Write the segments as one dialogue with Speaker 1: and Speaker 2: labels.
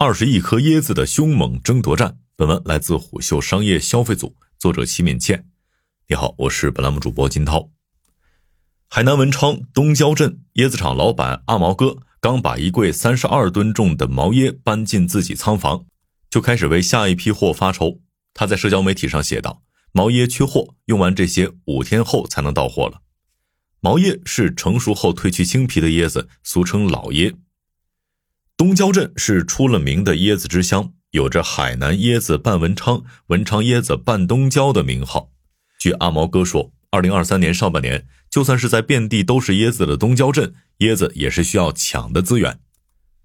Speaker 1: 二十亿颗椰子的凶猛争夺战。本文来自虎嗅商业消费组，作者齐敏倩。你好，我是本栏目主播金涛。海南文昌东郊镇椰子厂老板阿毛哥刚把一柜三十二吨重的毛椰搬进自己仓房，就开始为下一批货发愁。他在社交媒体上写道：“毛椰缺货，用完这些五天后才能到货了。”毛椰是成熟后褪去青皮的椰子，俗称老椰。东郊镇是出了名的椰子之乡。有着“海南椰子半文昌，文昌椰子半东郊”的名号。据阿毛哥说，二零二三年上半年，就算是在遍地都是椰子的东郊镇，椰子也是需要抢的资源。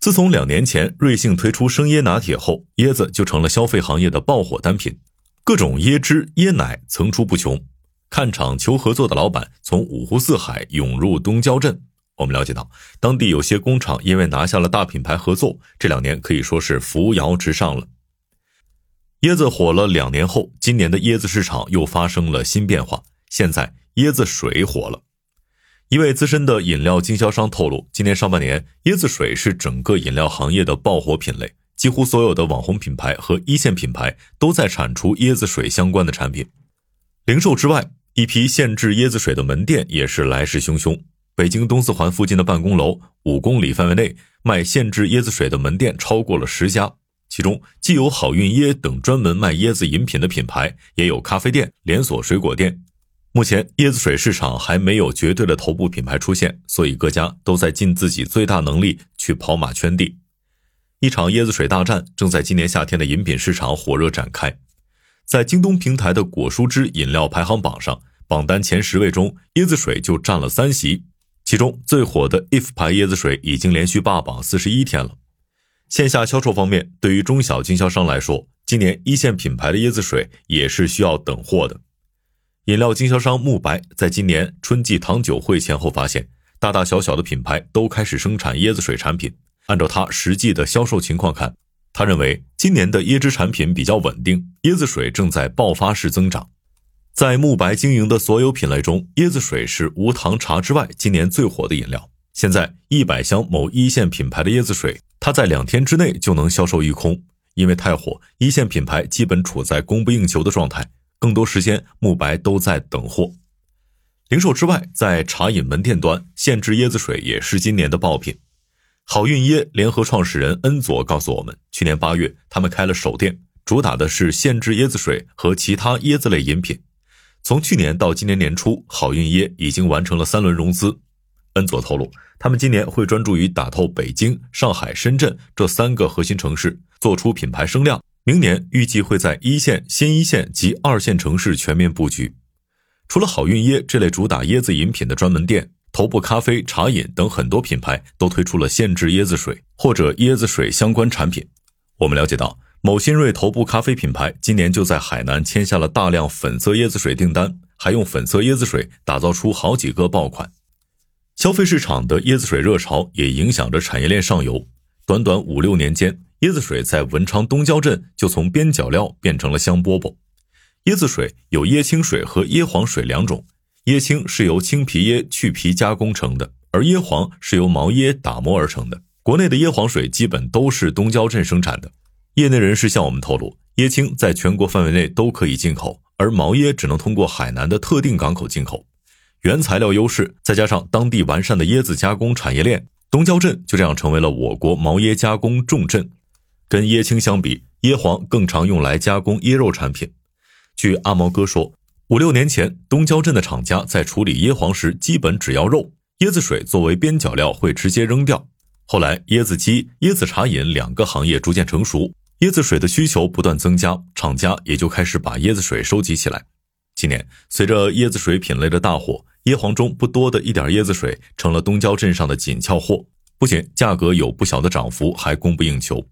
Speaker 1: 自从两年前瑞幸推出生椰拿铁后，椰子就成了消费行业的爆火单品，各种椰汁、椰奶层出不穷。看场求合作的老板从五湖四海涌入东郊镇。我们了解到，当地有些工厂因为拿下了大品牌合作，这两年可以说是扶摇直上了。椰子火了两年后，今年的椰子市场又发生了新变化。现在椰子水火了。一位资深的饮料经销商透露，今年上半年椰子水是整个饮料行业的爆火品类，几乎所有的网红品牌和一线品牌都在产出椰子水相关的产品。零售之外，一批限制椰子水的门店也是来势汹汹。北京东四环附近的办公楼五公里范围内卖现制椰子水的门店超过了十家，其中既有好运椰等专门卖椰子饮品的品牌，也有咖啡店、连锁水果店。目前椰子水市场还没有绝对的头部品牌出现，所以各家都在尽自己最大能力去跑马圈地。一场椰子水大战正在今年夏天的饮品市场火热展开，在京东平台的果蔬汁饮料排行榜上，榜单前十位中，椰子水就占了三席。其中最火的 if 牌椰子水已经连续霸榜四十一天了。线下销售方面，对于中小经销商来说，今年一线品牌的椰子水也是需要等货的。饮料经销商慕白在今年春季糖酒会前后发现，大大小小的品牌都开始生产椰子水产品。按照他实际的销售情况看，他认为今年的椰汁产品比较稳定，椰子水正在爆发式增长。在慕白经营的所有品类中，椰子水是无糖茶之外今年最火的饮料。现在一百箱某一线品牌的椰子水，它在两天之内就能销售一空。因为太火，一线品牌基本处在供不应求的状态，更多时间慕白都在等货。零售之外，在茶饮门店端，现制椰子水也是今年的爆品。好运椰联合创始人恩佐告诉我们，去年八月他们开了首店，主打的是现制椰子水和其他椰子类饮品。从去年到今年年初，好运椰已经完成了三轮融资。恩佐透露，他们今年会专注于打透北京、上海、深圳这三个核心城市，做出品牌声量。明年预计会在一线、新一线及二线城市全面布局。除了好运椰这类主打椰子饮品的专门店，头部咖啡、茶饮等很多品牌都推出了限制椰子水或者椰子水相关产品。我们了解到。某新锐头部咖啡品牌今年就在海南签下了大量粉色椰子水订单，还用粉色椰子水打造出好几个爆款。消费市场的椰子水热潮也影响着产业链上游。短短五六年间，椰子水在文昌东郊镇就从边角料变成了香饽饽。椰子水有椰青水和椰黄水两种，椰青是由青皮椰去皮加工成的，而椰黄是由毛椰打磨而成的。国内的椰黄水基本都是东郊镇生产的。业内人士向我们透露，椰青在全国范围内都可以进口，而毛椰只能通过海南的特定港口进口。原材料优势，再加上当地完善的椰子加工产业链，东郊镇就这样成为了我国毛椰加工重镇。跟椰青相比，椰黄更常用来加工椰肉产品。据阿毛哥说，五六年前，东郊镇的厂家在处理椰黄时，基本只要肉，椰子水作为边角料会直接扔掉。后来，椰子鸡、椰子茶饮两个行业逐渐成熟。椰子水的需求不断增加，厂家也就开始把椰子水收集起来。今年，随着椰子水品类的大火，椰黄中不多的一点椰子水成了东郊镇上的紧俏货，不仅价格有不小的涨幅，还供不应求。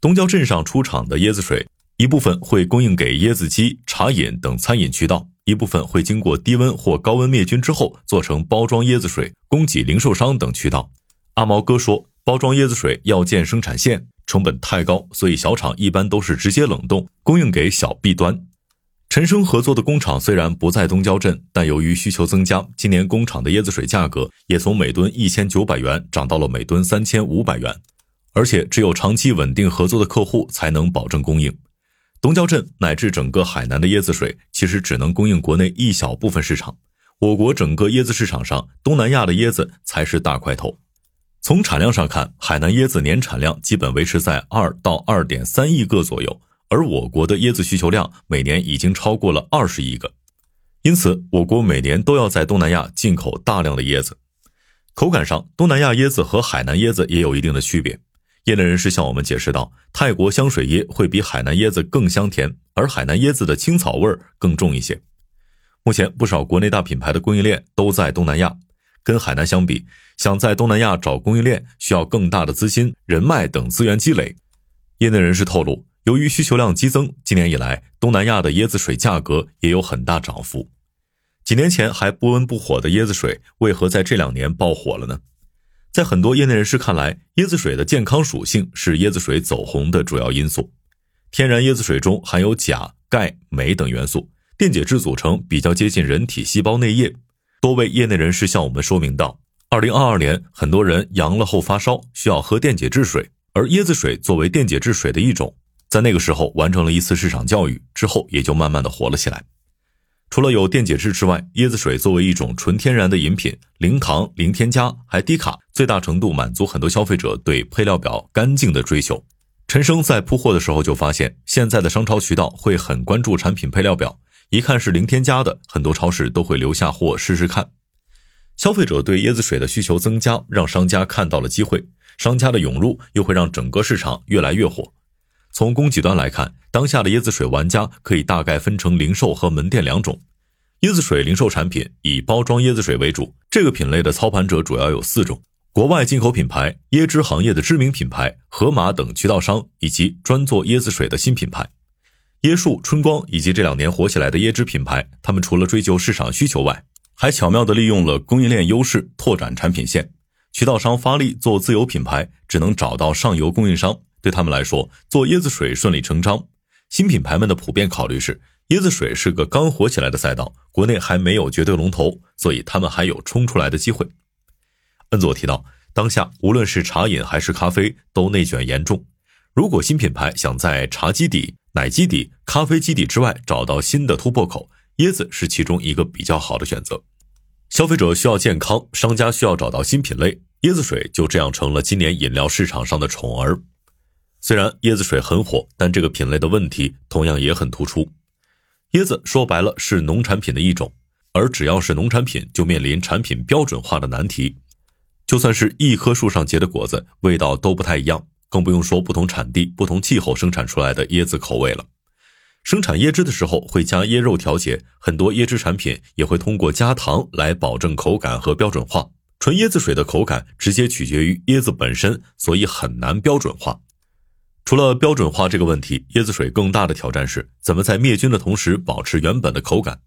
Speaker 1: 东郊镇上出厂的椰子水，一部分会供应给椰子鸡、茶饮等餐饮渠道，一部分会经过低温或高温灭菌之后做成包装椰子水，供给零售商等渠道。阿毛哥说，包装椰子水要建生产线。成本太高，所以小厂一般都是直接冷冻供应给小 B 端。陈生合作的工厂虽然不在东郊镇，但由于需求增加，今年工厂的椰子水价格也从每吨一千九百元涨到了每吨三千五百元。而且只有长期稳定合作的客户才能保证供应。东郊镇乃至整个海南的椰子水，其实只能供应国内一小部分市场。我国整个椰子市场上，东南亚的椰子才是大块头。从产量上看，海南椰子年产量基本维持在二到二点三亿个左右，而我国的椰子需求量每年已经超过了二十亿个。因此，我国每年都要在东南亚进口大量的椰子。口感上，东南亚椰子和海南椰子也有一定的区别。业内人士向我们解释到，泰国香水椰会比海南椰子更香甜，而海南椰子的青草味儿更重一些。目前，不少国内大品牌的供应链都在东南亚，跟海南相比，想在东南亚找供应链需要更大的资金、人脉等资源积累。业内人士透露，由于需求量激增，今年以来东南亚的椰子水价格也有很大涨幅。几年前还不温不火的椰子水，为何在这两年爆火了呢？在很多业内人士看来，椰子水的健康属性是椰子水走红的主要因素。天然椰子水中含有钾、钙、镁等元素，电解质组成比较接近人体细胞内液。多位业内人士向我们说明道，二零二二年很多人阳了后发烧，需要喝电解质水，而椰子水作为电解质水的一种，在那个时候完成了一次市场教育之后，也就慢慢的火了起来。除了有电解质之外，椰子水作为一种纯天然的饮品，零糖、零添加，还低卡，最大程度满足很多消费者对配料表干净的追求。陈生在铺货的时候就发现，现在的商超渠道会很关注产品配料表，一看是零添加的，很多超市都会留下货试试看。消费者对椰子水的需求增加，让商家看到了机会，商家的涌入又会让整个市场越来越火。从供给端来看，当下的椰子水玩家可以大概分成零售和门店两种。椰子水零售产品以包装椰子水为主，这个品类的操盘者主要有四种：国外进口品牌、椰汁行业的知名品牌、盒马等渠道商，以及专做椰子水的新品牌。椰树、春光以及这两年火起来的椰汁品牌，他们除了追求市场需求外，还巧妙地利用了供应链优势拓展产品线。渠道商发力做自有品牌，只能找到上游供应商。对他们来说，做椰子水顺理成章。新品牌们的普遍考虑是，椰子水是个刚火起来的赛道，国内还没有绝对龙头，所以他们还有冲出来的机会。恩佐提到，当下无论是茶饮还是咖啡都内卷严重，如果新品牌想在茶基底、奶基底、咖啡基底之外找到新的突破口，椰子是其中一个比较好的选择。消费者需要健康，商家需要找到新品类，椰子水就这样成了今年饮料市场上的宠儿。虽然椰子水很火，但这个品类的问题同样也很突出。椰子说白了是农产品的一种，而只要是农产品，就面临产品标准化的难题。就算是一棵树上结的果子，味道都不太一样，更不用说不同产地、不同气候生产出来的椰子口味了。生产椰汁的时候会加椰肉调节，很多椰汁产品也会通过加糖来保证口感和标准化。纯椰子水的口感直接取决于椰子本身，所以很难标准化。除了标准化这个问题，椰子水更大的挑战是怎么在灭菌的同时保持原本的口感。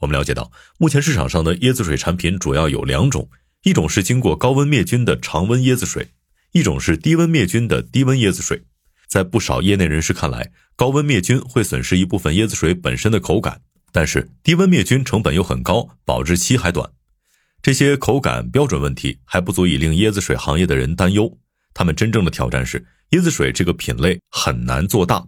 Speaker 1: 我们了解到，目前市场上的椰子水产品主要有两种，一种是经过高温灭菌的常温椰子水，一种是低温灭菌的低温椰子水。在不少业内人士看来，高温灭菌会损失一部分椰子水本身的口感，但是低温灭菌成本又很高，保质期还短。这些口感标准问题还不足以令椰子水行业的人担忧，他们真正的挑战是。椰子水这个品类很难做大。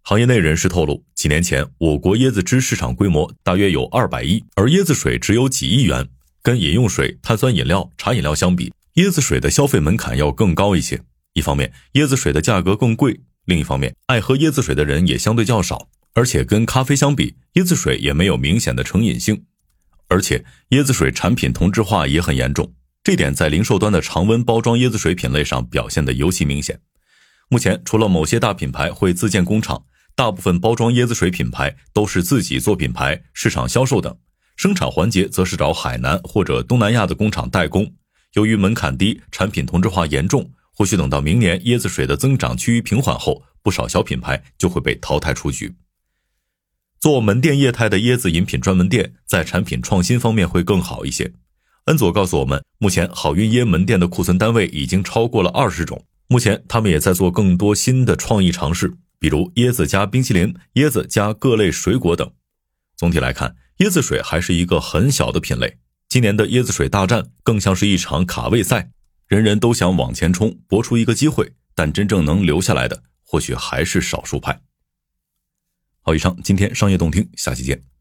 Speaker 1: 行业内人士透露，几年前我国椰子汁市场规模大约有二百亿，而椰子水只有几亿元。跟饮用水、碳酸饮料、茶饮料相比，椰子水的消费门槛要更高一些。一方面，椰子水的价格更贵；另一方面，爱喝椰子水的人也相对较少。而且跟咖啡相比，椰子水也没有明显的成瘾性。而且，椰子水产品同质化也很严重，这点在零售端的常温包装椰子水品类上表现得尤其明显。目前，除了某些大品牌会自建工厂，大部分包装椰子水品牌都是自己做品牌、市场销售等，生产环节则是找海南或者东南亚的工厂代工。由于门槛低，产品同质化严重，或许等到明年椰子水的增长趋于平缓后，不少小品牌就会被淘汰出局。做门店业态的椰子饮品专门店，在产品创新方面会更好一些。恩佐告诉我们，目前好运椰门店的库存单位已经超过了二十种。目前，他们也在做更多新的创意尝试，比如椰子加冰淇淋、椰子加各类水果等。总体来看，椰子水还是一个很小的品类。今年的椰子水大战更像是一场卡位赛人人都想往前冲搏出一个机会但真正能留下来的或许还是少数派。好以上今天商业动听下期见。